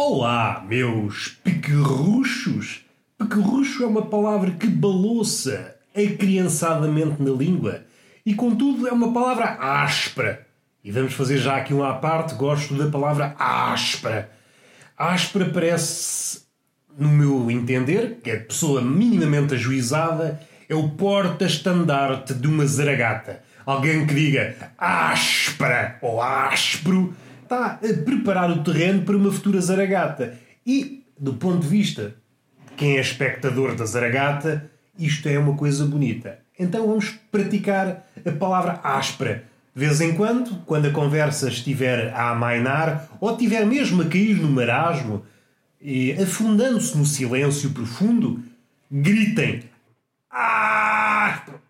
Olá, meus pequerruchos! Pequerrucho é uma palavra que balouça acriançadamente na língua e, contudo, é uma palavra áspera. E vamos fazer já aqui um à parte, gosto da palavra áspera. Áspera parece, no meu entender, que a pessoa minimamente ajuizada é o porta-estandarte de uma zaragata. Alguém que diga áspera ou áspero está a preparar o terreno para uma futura zaragata. E, do ponto de vista de quem é espectador da zaragata, isto é uma coisa bonita. Então vamos praticar a palavra áspera. De vez em quando, quando a conversa estiver a amainar ou estiver mesmo a cair no marasmo, e afundando-se no silêncio profundo, gritem áspero.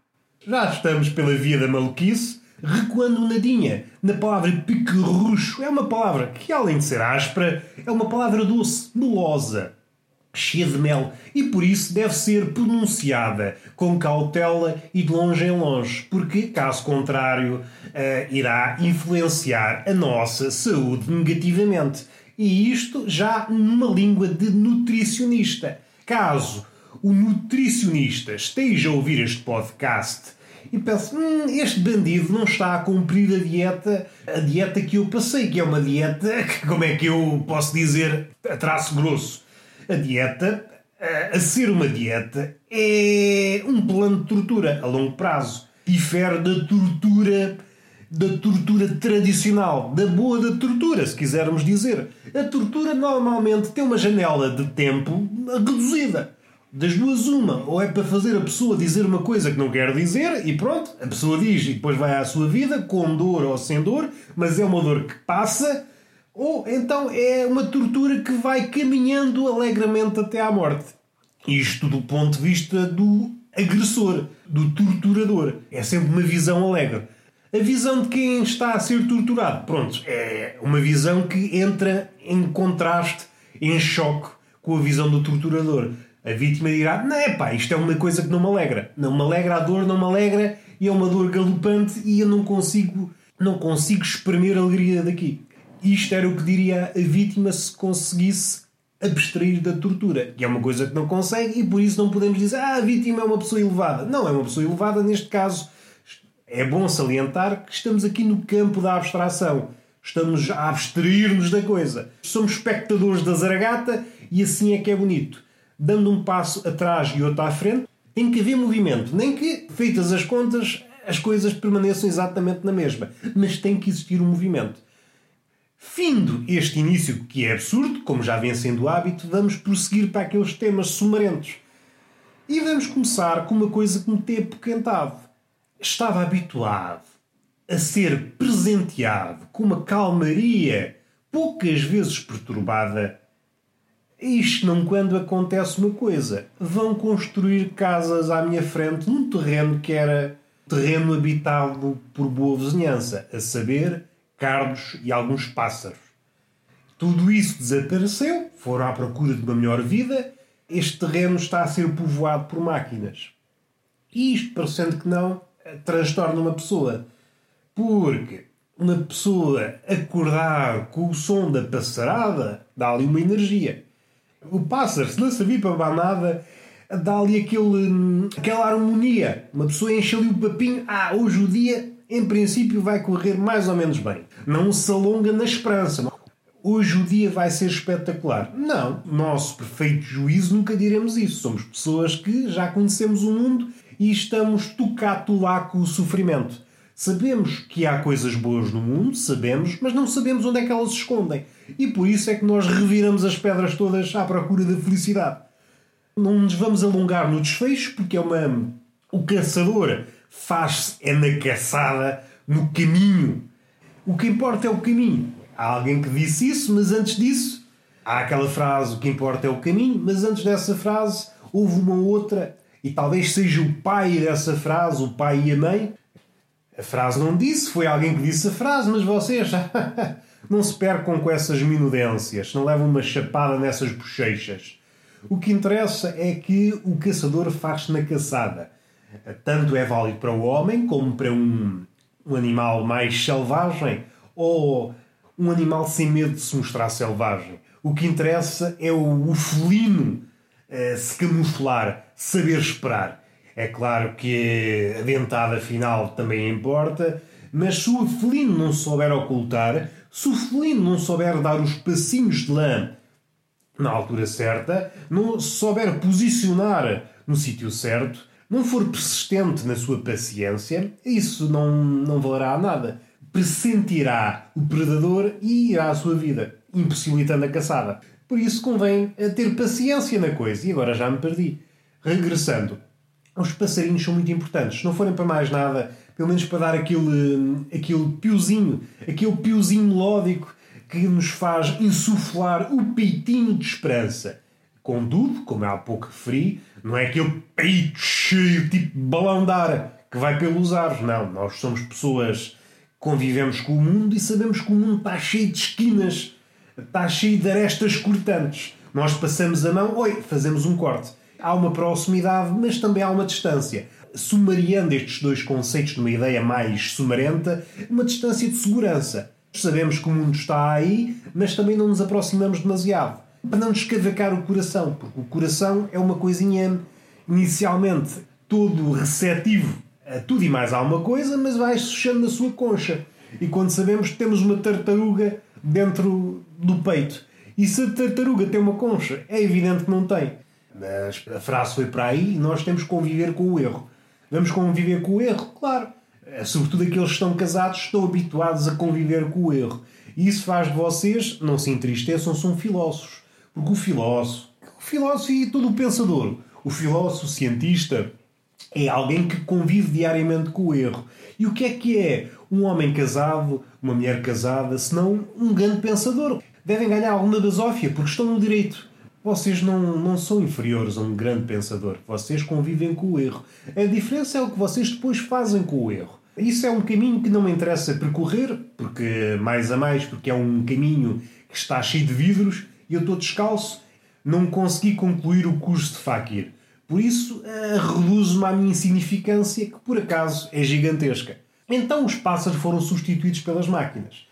Já estamos pela via da maluquice, recuando nadinha na palavra piquerrucho. É uma palavra que, além de ser áspera, é uma palavra doce, melosa, cheia de mel e por isso deve ser pronunciada com cautela e de longe em longe, porque, caso contrário, uh, irá influenciar a nossa saúde negativamente. E isto já numa língua de nutricionista. Caso o nutricionista esteja a ouvir este podcast e penso, hum, este bandido não está a cumprir a dieta, a dieta que eu passei, que é uma dieta, como é que eu posso dizer, a traço grosso. A dieta, a ser uma dieta, é um plano de tortura a longo prazo. Difere da tortura da tortura tradicional, da boa da tortura, se quisermos dizer. A tortura normalmente tem uma janela de tempo reduzida das duas, uma, ou é para fazer a pessoa dizer uma coisa que não quer dizer e pronto, a pessoa diz e depois vai à sua vida, com dor ou sem dor, mas é uma dor que passa, ou então é uma tortura que vai caminhando alegremente até à morte. Isto do ponto de vista do agressor, do torturador. É sempre uma visão alegre. A visão de quem está a ser torturado, pronto, é uma visão que entra em contraste, em choque com a visão do torturador. A vítima dirá: Não é pá, isto é uma coisa que não me alegra. Não me alegra a dor, não me alegra e é uma dor galopante e eu não consigo, não consigo espremer a alegria daqui. Isto era o que diria a vítima se conseguisse abstrair da tortura, que é uma coisa que não consegue e por isso não podemos dizer ah, a vítima é uma pessoa elevada. Não é uma pessoa elevada, neste caso é bom salientar que estamos aqui no campo da abstração. Estamos a abstrair-nos da coisa. Somos espectadores da zaragata e assim é que é bonito dando um passo atrás e outro à frente, tem que haver movimento. Nem que, feitas as contas, as coisas permaneçam exatamente na mesma. Mas tem que existir um movimento. Findo este início que é absurdo, como já vem sendo hábito, vamos prosseguir para aqueles temas sumarentos. E vamos começar com uma coisa que me tem apoquentado. Estava habituado a ser presenteado com uma calmaria poucas vezes perturbada isto não quando acontece uma coisa. Vão construir casas à minha frente num terreno que era terreno habitado por boa vizinhança, a saber, cardos e alguns pássaros. Tudo isso desapareceu, foram à procura de uma melhor vida. Este terreno está a ser povoado por máquinas. E isto, parecendo que não, transtorna uma pessoa. Porque uma pessoa acordar com o som da passarada dá-lhe uma energia. O pássaro, se não servir para nada, dá ali aquele, aquela harmonia. Uma pessoa enche ali o papinho. Ah, hoje o dia, em princípio, vai correr mais ou menos bem. Não se alonga na esperança. Hoje o dia vai ser espetacular. Não, nosso perfeito juízo nunca diremos isso. Somos pessoas que já conhecemos o mundo e estamos tocato lá com o sofrimento. Sabemos que há coisas boas no mundo, sabemos, mas não sabemos onde é que elas se escondem. E por isso é que nós reviramos as pedras todas à procura da felicidade. Não nos vamos alongar no desfecho, porque é uma. O caçador faz-se é na caçada, no caminho. O que importa é o caminho. Há alguém que disse isso, mas antes disso, há aquela frase: o que importa é o caminho, mas antes dessa frase houve uma outra, e talvez seja o pai dessa frase, o pai e a mãe, a frase não disse, foi alguém que disse a frase, mas vocês não se percam com essas minudências, não levam uma chapada nessas bochechas. O que interessa é que o caçador faz-se na caçada. Tanto é válido para o homem como para um, um animal mais selvagem ou um animal sem medo de se mostrar selvagem. O que interessa é o, o felino uh, se camuflar, saber esperar. É claro que a dentada final também importa, mas se o felino não souber ocultar, se o felino não souber dar os passinhos de lã na altura certa, não souber posicionar no sítio certo, não for persistente na sua paciência, isso não, não valerá nada. Pressentirá o predador e irá à sua vida, impossibilitando a caçada. Por isso convém ter paciência na coisa. E agora já me perdi. Regressando, os passarinhos são muito importantes. Se não forem para mais nada, pelo menos para dar aquele, aquele piozinho, aquele piozinho melódico que nos faz insuflar o peitinho de esperança. Contudo, como há pouco referi, não é aquele peito cheio, tipo balão de ar, que vai pelos ares. Não, nós somos pessoas que convivemos com o mundo e sabemos que o mundo está cheio de esquinas, está cheio de arestas cortantes. Nós passamos a mão, oi, fazemos um corte. Há uma proximidade, mas também há uma distância. Sumariando estes dois conceitos numa ideia mais sumarenta, uma distância de segurança. Sabemos que o mundo está aí, mas também não nos aproximamos demasiado para não descavacar o coração, porque o coração é uma coisinha inicialmente todo receptivo a tudo e mais alguma coisa, mas vai fechando na sua concha. E quando sabemos que temos uma tartaruga dentro do peito. E se a tartaruga tem uma concha, é evidente que não tem. Mas a frase foi para aí e nós temos que conviver com o erro. Vamos conviver com o erro? Claro. Sobretudo aqueles que estão casados estão habituados a conviver com o erro. E isso faz de vocês, não se entristeçam, são filósofos. Porque o filósofo, o filósofo e todo o pensador, o filósofo o cientista, é alguém que convive diariamente com o erro. E o que é que é um homem casado, uma mulher casada, senão um grande pensador? Devem ganhar alguma basófia, porque estão no direito. Vocês não, não são inferiores a um grande pensador. Vocês convivem com o erro. A diferença é o que vocês depois fazem com o erro. Isso é um caminho que não me interessa percorrer, porque mais a mais, porque é um caminho que está cheio de vidros e eu estou descalço, não consegui concluir o curso de Fakir. Por isso, uh, reduzo-me à minha insignificância, que por acaso é gigantesca. Então os pássaros foram substituídos pelas máquinas.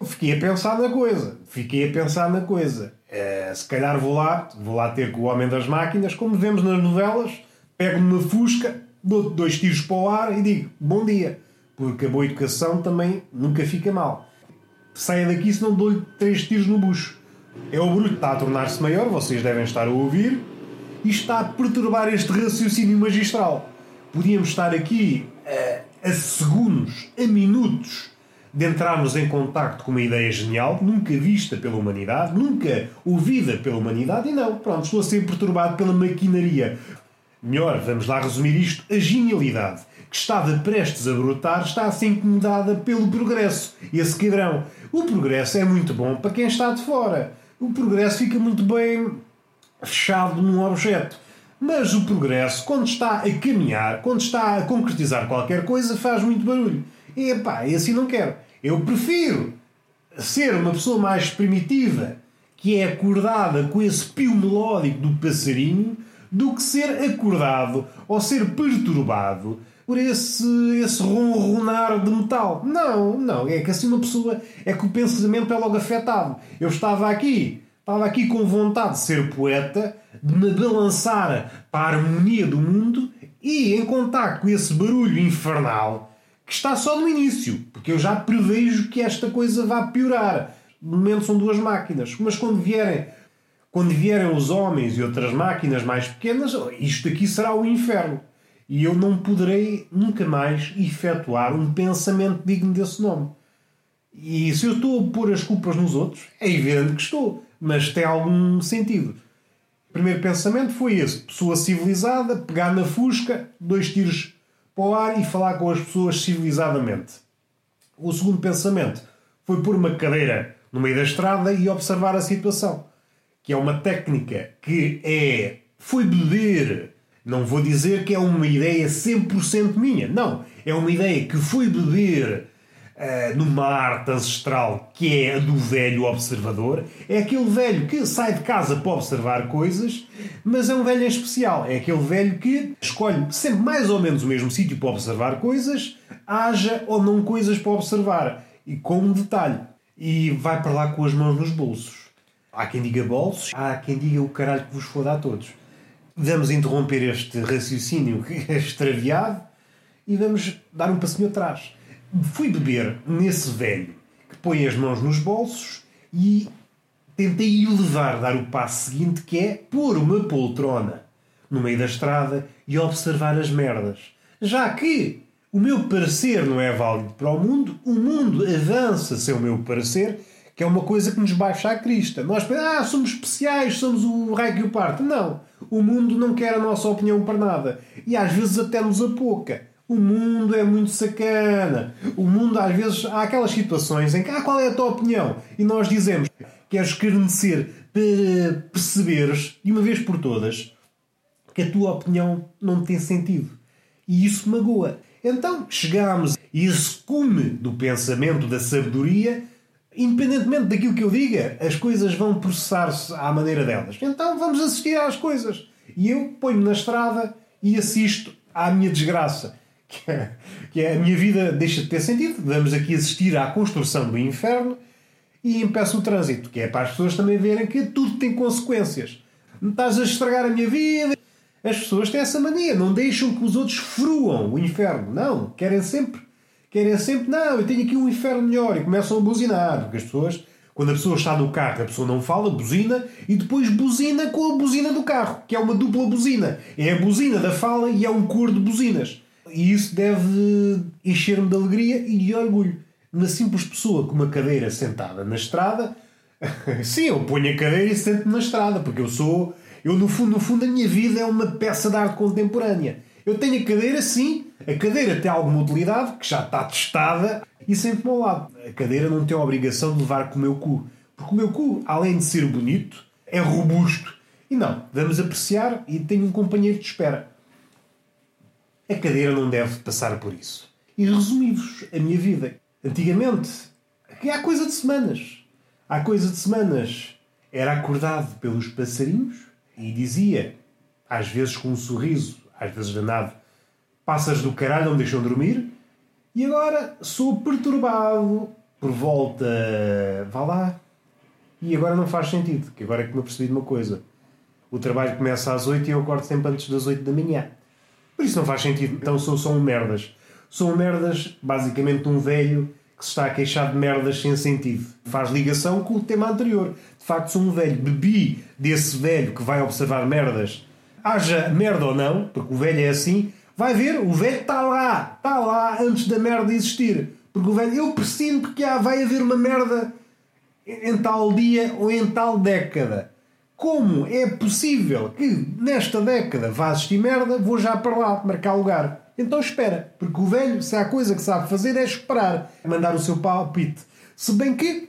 Fiquei a pensar na coisa, fiquei a pensar na coisa. Uh, se calhar vou lá, vou lá ter com o homem das máquinas, como vemos nas novelas, pego uma fusca, dou dois tiros para o ar e digo bom dia, porque a boa educação também nunca fica mal. Saia daqui se não dou-lhe três tiros no bucho. É o barulho que está a tornar-se maior, vocês devem estar a ouvir, e está a perturbar este raciocínio magistral. Podíamos estar aqui a, a segundos, a minutos, de entrarmos em contacto com uma ideia genial, nunca vista pela humanidade, nunca ouvida pela humanidade, e não, pronto, estou a ser perturbado pela maquinaria. Melhor, vamos lá resumir isto: a genialidade que estava prestes a brotar está a ser incomodada pelo progresso. Esse cadrão. O progresso é muito bom para quem está de fora o progresso fica muito bem fechado num objeto. Mas o progresso, quando está a caminhar, quando está a concretizar qualquer coisa, faz muito barulho. E pá, assim não quero. Eu prefiro ser uma pessoa mais primitiva, que é acordada com esse pio melódico do passarinho, do que ser acordado ou ser perturbado por esse, esse ronronar de metal. Não, não. É que assim uma pessoa. É que o pensamento é logo afetado. Eu estava aqui, estava aqui com vontade de ser poeta, de me balançar para a harmonia do mundo e em contato com esse barulho infernal que está só no início, porque eu já prevejo que esta coisa vai piorar. No momento são duas máquinas, mas quando vierem quando vierem os homens e outras máquinas mais pequenas, isto aqui será o inferno e eu não poderei nunca mais efetuar um pensamento digno desse nome. E se eu estou a pôr as culpas nos outros, é evidente que estou, mas tem algum sentido. O primeiro pensamento foi esse: pessoa civilizada, pegar na fusca, dois tiros para o ar e falar com as pessoas civilizadamente. O segundo pensamento foi pôr uma cadeira no meio da estrada e observar a situação, que é uma técnica que é foi beber não vou dizer que é uma ideia 100% minha. Não. É uma ideia que fui beber uh, numa arte ancestral que é a do velho observador. É aquele velho que sai de casa para observar coisas, mas é um velho especial. É aquele velho que escolhe sempre mais ou menos o mesmo sítio para observar coisas, haja ou não coisas para observar. E com um detalhe. E vai para lá com as mãos nos bolsos. Há quem diga bolsos, há quem diga o caralho que vos foda a todos. Vamos interromper este raciocínio extraviado e vamos dar um passinho atrás. Fui beber nesse velho que põe as mãos nos bolsos e tentei o levar, dar o passo seguinte que é pôr uma poltrona no meio da estrada e observar as merdas. Já que o meu parecer não é válido para o mundo, o mundo avança sem o meu parecer, que é uma coisa que nos baixa a crista. Nós pensamos, ah, somos especiais, somos o raio que o parte. Não. O mundo não quer a nossa opinião para nada. E às vezes até nos apoca. O mundo é muito sacana. O mundo, às vezes, há aquelas situações em que, ah, qual é a tua opinião? E nós dizemos, queres escarnecer para perceberes, de uma vez por todas, que a tua opinião não tem sentido. E isso magoa. Então chegamos a esse cume do pensamento, da sabedoria, independentemente daquilo que eu diga, as coisas vão processar-se à maneira delas. Então vamos assistir às coisas. E eu ponho-me na estrada e assisto à minha desgraça. Que é, que é a minha vida deixa de ter sentido. Vamos aqui assistir à construção do inferno e impeço o trânsito, que é para as pessoas também verem que tudo tem consequências. Não estás a estragar a minha vida. As pessoas têm essa mania, não deixam que os outros fruam o inferno. Não, querem sempre, querem sempre, não, eu tenho aqui um inferno melhor e começam a buzinar, porque as pessoas, quando a pessoa está no carro, a pessoa não fala, buzina e depois buzina com a buzina do carro, que é uma dupla buzina. É a buzina da fala e é um cor de buzinas. E isso deve encher-me de alegria e de orgulho. Uma simples pessoa com uma cadeira sentada na estrada, sim, eu ponho a cadeira e sento-me na estrada, porque eu sou eu, no fundo, no fundo, a minha vida é uma peça de arte contemporânea. Eu tenho a cadeira, sim, a cadeira tem alguma utilidade, que já está testada, e sempre ao lado. A cadeira não tem a obrigação de levar com o meu cu. Porque o meu cu, além de ser bonito, é robusto. E não, vamos apreciar e tenho um companheiro de espera. A cadeira não deve passar por isso. E resumi-vos a minha vida. Antigamente, há coisa de semanas. Há coisa de semanas era acordado pelos passarinhos, e dizia, às vezes com um sorriso, às vezes danado, passas do caralho, não deixam dormir, e agora sou perturbado por volta. vá lá. E agora não faz sentido, que agora é que me apercebi de uma coisa. O trabalho começa às 8 e eu acordo sempre antes das 8 da manhã. Por isso não faz sentido. Então sou só um merdas. Sou um merdas, basicamente um velho que se está a queixar de merdas sem sentido. Faz ligação com o tema anterior. De facto, sou um velho. Bebi desse velho que vai observar merdas. Haja merda ou não, porque o velho é assim, vai ver, o velho está lá, está lá antes da merda existir. Porque o velho, eu presinto que há, vai haver uma merda em tal dia ou em tal década. Como é possível que nesta década vá existir merda, vou já para lá marcar lugar. Então espera, porque o velho, se há coisa que sabe fazer, é esperar, mandar o seu palpite. Se bem que,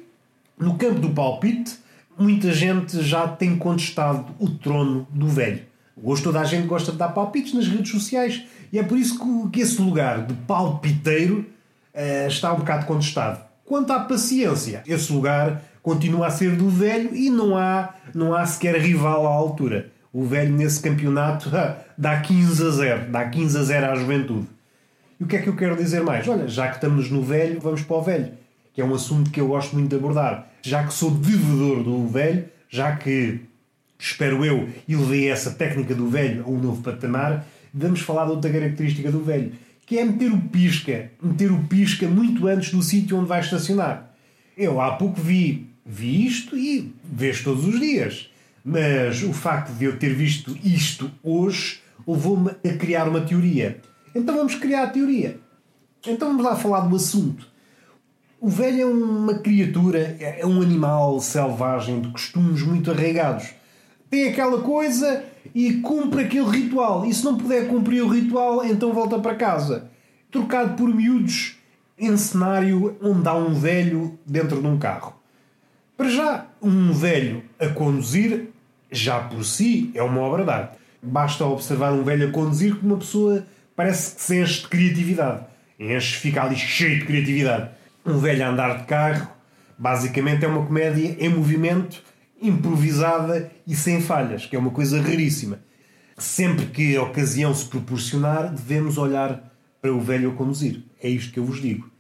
no campo do palpite, muita gente já tem contestado o trono do velho. Hoje toda a gente gosta de dar palpites nas redes sociais e é por isso que, esse lugar de palpiteiro uh, está um bocado contestado. Quanto à paciência, esse lugar continua a ser do velho e não há, não há sequer rival à altura. O velho nesse campeonato dá 15 a 0. Dá 15 a 0 à juventude. E o que é que eu quero dizer mais? Olha, já que estamos no velho, vamos para o velho. Que é um assunto que eu gosto muito de abordar. Já que sou devedor do velho, já que, espero eu, elevei essa técnica do velho a um novo patamar, vamos falar de outra característica do velho. Que é meter o pisca. Meter o pisca muito antes do sítio onde vai estacionar. Eu há pouco vi, vi isto e vês todos os dias mas o facto de eu ter visto isto hoje levou-me a criar uma teoria. Então vamos criar a teoria. Então vamos lá falar do assunto. O velho é uma criatura, é um animal selvagem de costumes muito arraigados. Tem aquela coisa e cumpre aquele ritual. E se não puder cumprir o ritual, então volta para casa. Trocado por miúdos em cenário onde há um velho dentro de um carro. Para já, um velho a conduzir, já por si, é uma obra de arte. Basta observar um velho a conduzir que uma pessoa parece que se enche de criatividade. Enche, fica ali cheio de criatividade. Um velho a andar de carro, basicamente é uma comédia em movimento, improvisada e sem falhas, que é uma coisa raríssima. Sempre que a ocasião se proporcionar, devemos olhar para o velho a conduzir. É isto que eu vos digo.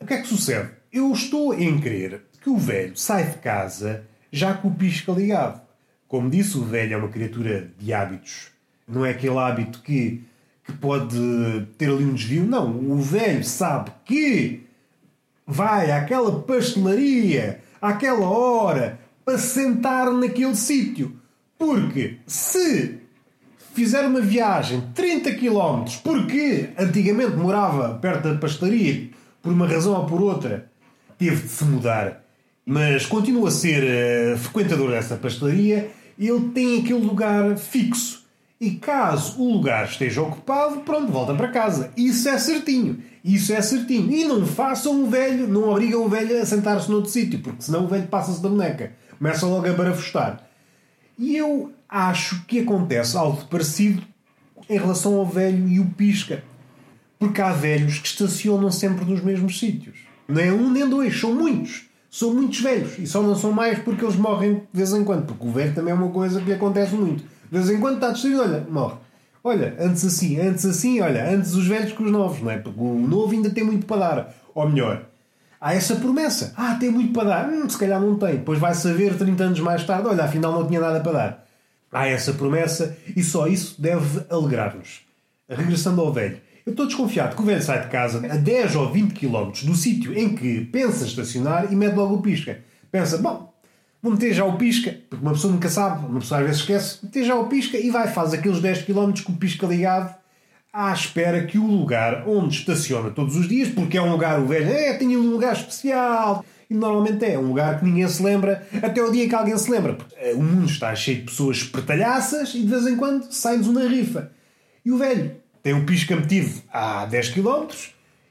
O que é que sucede? Eu estou em crer que o velho sai de casa já com o pisca ligado. Como disse, o velho é uma criatura de hábitos. Não é aquele hábito que, que pode ter ali um desvio. Não, o velho sabe que vai àquela pastelaria àquela hora para sentar naquele sítio. Porque se fizer uma viagem de 30 km, porque antigamente morava perto da pastelaria, por uma razão ou por outra, teve de se mudar, mas continua a ser uh, frequentador dessa pastelaria, ele tem aquele lugar fixo. E caso o lugar esteja ocupado, pronto, volta para casa. Isso é certinho. Isso é certinho. E não façam o velho, não obrigam o velho a sentar-se noutro sítio, porque senão o velho passa-se da boneca. Começa logo a barafustar. E eu acho que acontece algo parecido em relação ao velho e o pisca. Porque há velhos que estacionam sempre nos mesmos sítios. Não é um nem dois, são muitos. São muitos velhos. E só não são mais porque eles morrem de vez em quando. Porque o velho também é uma coisa que lhe acontece muito. De vez em quando está distraído, olha, morre. Olha, antes assim, antes assim, olha, antes os velhos que os novos, não é? Porque o novo ainda tem muito para dar. Ou melhor, há essa promessa. Ah, tem muito para dar. Hum, se calhar não tem. Depois vai saber 30 anos mais tarde, olha, afinal não tinha nada para dar. Há essa promessa e só isso deve alegrar-nos. Regressando ao velho. Eu estou desconfiado que o velho sai de casa a 10 ou 20 km do sítio em que pensa estacionar e mete logo o pisca. Pensa, bom, vou meter já o pisca, porque uma pessoa nunca sabe, uma pessoa às vezes esquece, meter já o pisca e vai, faz aqueles 10 km com o pisca ligado à espera que o lugar onde estaciona todos os dias, porque é um lugar, o velho, é, tem um lugar especial. E normalmente é um lugar que ninguém se lembra, até o dia que alguém se lembra. Porque eh, o mundo está cheio de pessoas espertalhaças e de vez em quando sai-nos uma rifa. E o velho tem um pisca metido a 10 km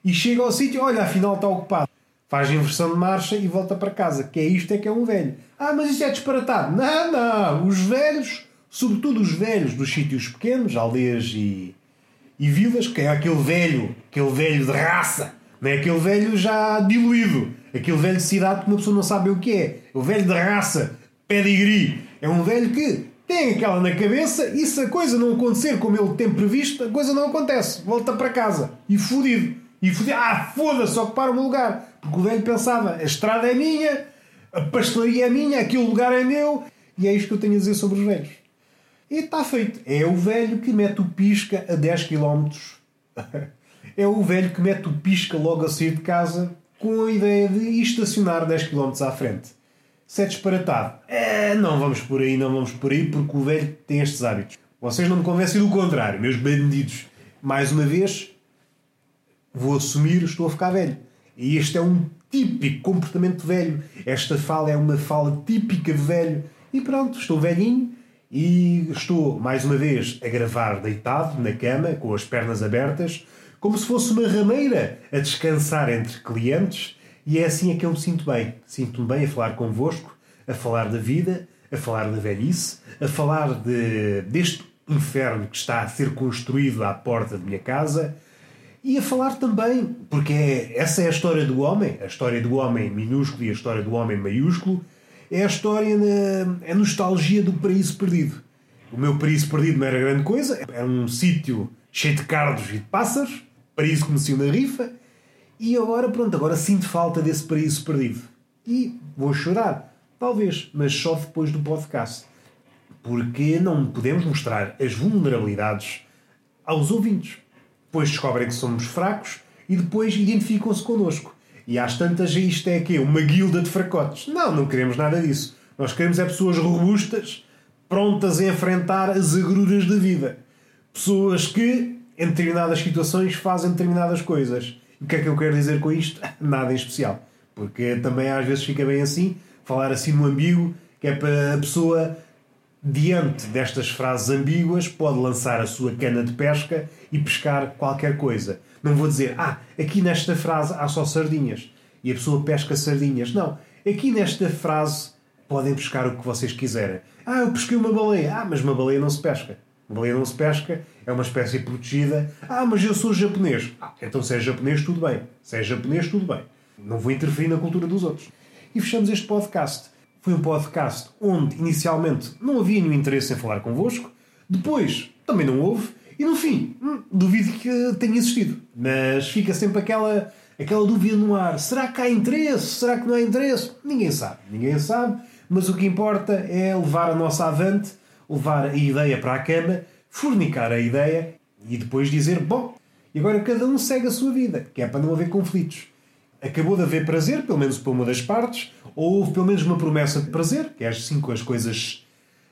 e chega ao sítio, olha, afinal está ocupado faz inversão de marcha e volta para casa. Que é isto é que é um velho. Ah, mas isto é disparatado. Não, não. Os velhos, sobretudo os velhos dos sítios pequenos, aldeias e, e vilas, que é aquele velho, aquele velho de raça, não é aquele velho já diluído, aquele velho de cidade que uma pessoa não sabe o que é. O velho de raça, pedigree. É um velho que tem aquela na cabeça e se a coisa não acontecer como ele tem previsto, a coisa não acontece. Volta para casa. E fudido. E fudido. Ah, foda-se, ocupar o meu lugar. Porque o velho pensava: a estrada é minha, a pastelaria é minha, aquele lugar é meu, e é isto que eu tenho a dizer sobre os velhos. E está feito. É o velho que mete o pisca a 10 km. é o velho que mete o pisca logo a sair de casa com a ideia de estacionar 10 km à frente. É disparatado, é, não vamos por aí, não vamos por aí, porque o velho tem estes hábitos. Vocês não me convencem do contrário, meus bandidos. Mais uma vez, vou assumir, estou a ficar velho. E este é um típico comportamento velho. Esta fala é uma fala típica de velho. E pronto, estou velhinho e estou, mais uma vez, a gravar deitado na cama, com as pernas abertas, como se fosse uma rameira a descansar entre clientes. E é assim é que eu me sinto bem. Sinto-me bem a falar convosco, a falar da vida, a falar da velhice, a falar de, deste inferno que está a ser construído à porta de minha casa e a falar também, porque é, essa é a história do homem, a história do homem minúsculo e a história do homem maiúsculo, é a história, na, é a nostalgia do paraíso perdido. O meu paraíso perdido não era grande coisa, é um sítio cheio de cardos e de pássaros, paraíso que me na rifa, e agora, pronto, agora sinto falta desse paraíso perdido. E vou chorar, talvez, mas só depois do podcast. Porque não podemos mostrar as vulnerabilidades aos ouvintes depois descobrem que somos fracos e depois identificam-se connosco. E às tantas, isto é que Uma guilda de fracotes. Não, não queremos nada disso. Nós queremos é pessoas robustas, prontas a enfrentar as agruras da vida. Pessoas que, em determinadas situações, fazem determinadas coisas. O que é que eu quero dizer com isto? Nada em especial. Porque também às vezes fica bem assim, falar assim no ambíguo, que é para a pessoa diante destas frases ambíguas, pode lançar a sua cana de pesca e pescar qualquer coisa. Não vou dizer, ah, aqui nesta frase há só sardinhas e a pessoa pesca sardinhas. Não. Aqui nesta frase podem pescar o que vocês quiserem. Ah, eu pesquei uma baleia. Ah, mas uma baleia não se pesca. Baleia não se pesca, é uma espécie protegida. Ah, mas eu sou japonês. Ah, então se é japonês, tudo bem. Se é japonês, tudo bem. Não vou interferir na cultura dos outros. E fechamos este podcast. Foi um podcast onde inicialmente não havia nenhum interesse em falar convosco, depois também não houve, e no fim, hum, duvido que tenha existido. Mas fica sempre aquela, aquela dúvida no ar: será que há interesse? Será que não há interesse? Ninguém sabe. Ninguém sabe. mas o que importa é levar a nossa avante, levar a ideia para a cama, fornicar a ideia e depois dizer: bom, e agora cada um segue a sua vida, que é para não haver conflitos. Acabou de haver prazer, pelo menos para uma das partes, ou houve pelo menos uma promessa de prazer, que é assim que as coisas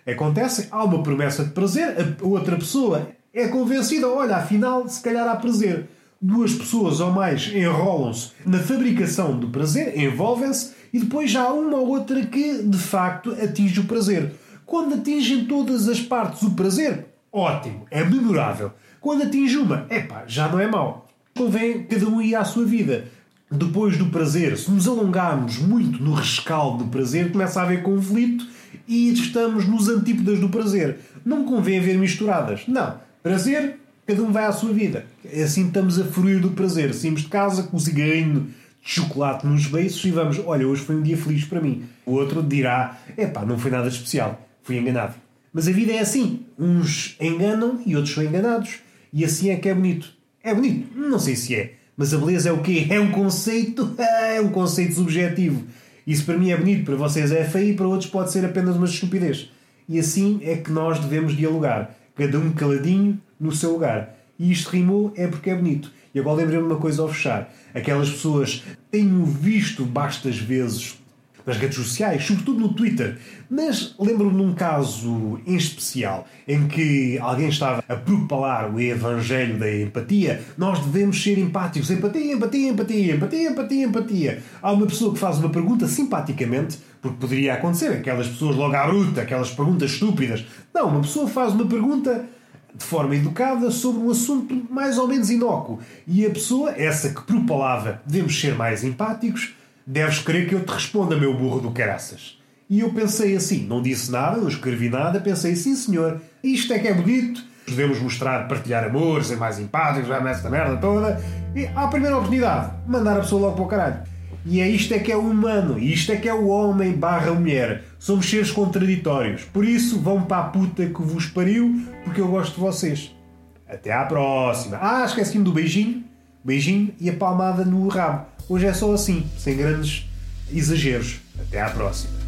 acontecem. Há uma promessa de prazer, a outra pessoa é convencida, olha, afinal, se calhar há prazer. Duas pessoas ou mais enrolam-se na fabricação do prazer, envolvem-se, e depois já há uma ou outra que, de facto, atinge o prazer. Quando atingem todas as partes o prazer, ótimo, é memorável. Quando atinge uma, epá, já não é mau. Convém cada um ir à sua vida. Depois do prazer, se nos alongarmos muito no rescaldo do prazer, começa a haver conflito e estamos nos antípodas do prazer. Não convém haver misturadas. Não. Prazer, cada um vai à sua vida. Assim estamos a fruir do prazer. Saímos de casa com o cigarrinho de chocolate nos beiços e vamos, olha, hoje foi um dia feliz para mim. O outro dirá, epá, não foi nada especial, fui enganado. Mas a vida é assim. Uns enganam e outros são enganados. E assim é que é bonito. É bonito? Não sei se é. Mas a beleza é o quê? É um conceito? É um conceito subjetivo. Isso para mim é bonito, para vocês é feio e para outros pode ser apenas uma estupidez. E assim é que nós devemos dialogar. Cada um caladinho no seu lugar. E isto rimou é porque é bonito. E agora lembrei-me uma coisa ao fechar. Aquelas pessoas tenho visto bastas vezes nas redes sociais, sobretudo no Twitter. Mas lembro-me de um caso em especial em que alguém estava a propalar o evangelho da empatia. Nós devemos ser empáticos. Empatia, empatia, empatia, empatia, empatia, empatia. Há uma pessoa que faz uma pergunta simpaticamente, porque poderia acontecer, aquelas pessoas logo à bruta, aquelas perguntas estúpidas. Não, uma pessoa faz uma pergunta de forma educada sobre um assunto mais ou menos inócuo. E a pessoa, essa que propalava devemos ser mais empáticos, Deves querer que eu te responda, meu burro do caraças. E eu pensei assim, não disse nada, não escrevi nada, pensei, sim senhor, isto é que é bonito, podemos mostrar, partilhar amor, ser mais empáticos, já nessa merda toda, e à primeira oportunidade, mandar a pessoa logo para o caralho. E é isto é que é o humano, isto é que é o homem barra mulher. Somos seres contraditórios. Por isso, vão para a puta que vos pariu, porque eu gosto de vocês. Até à próxima. Ah, esqueci-me do beijinho. Beijinho e a palmada no rabo. Hoje é só assim, sem grandes exageros. Até à próxima.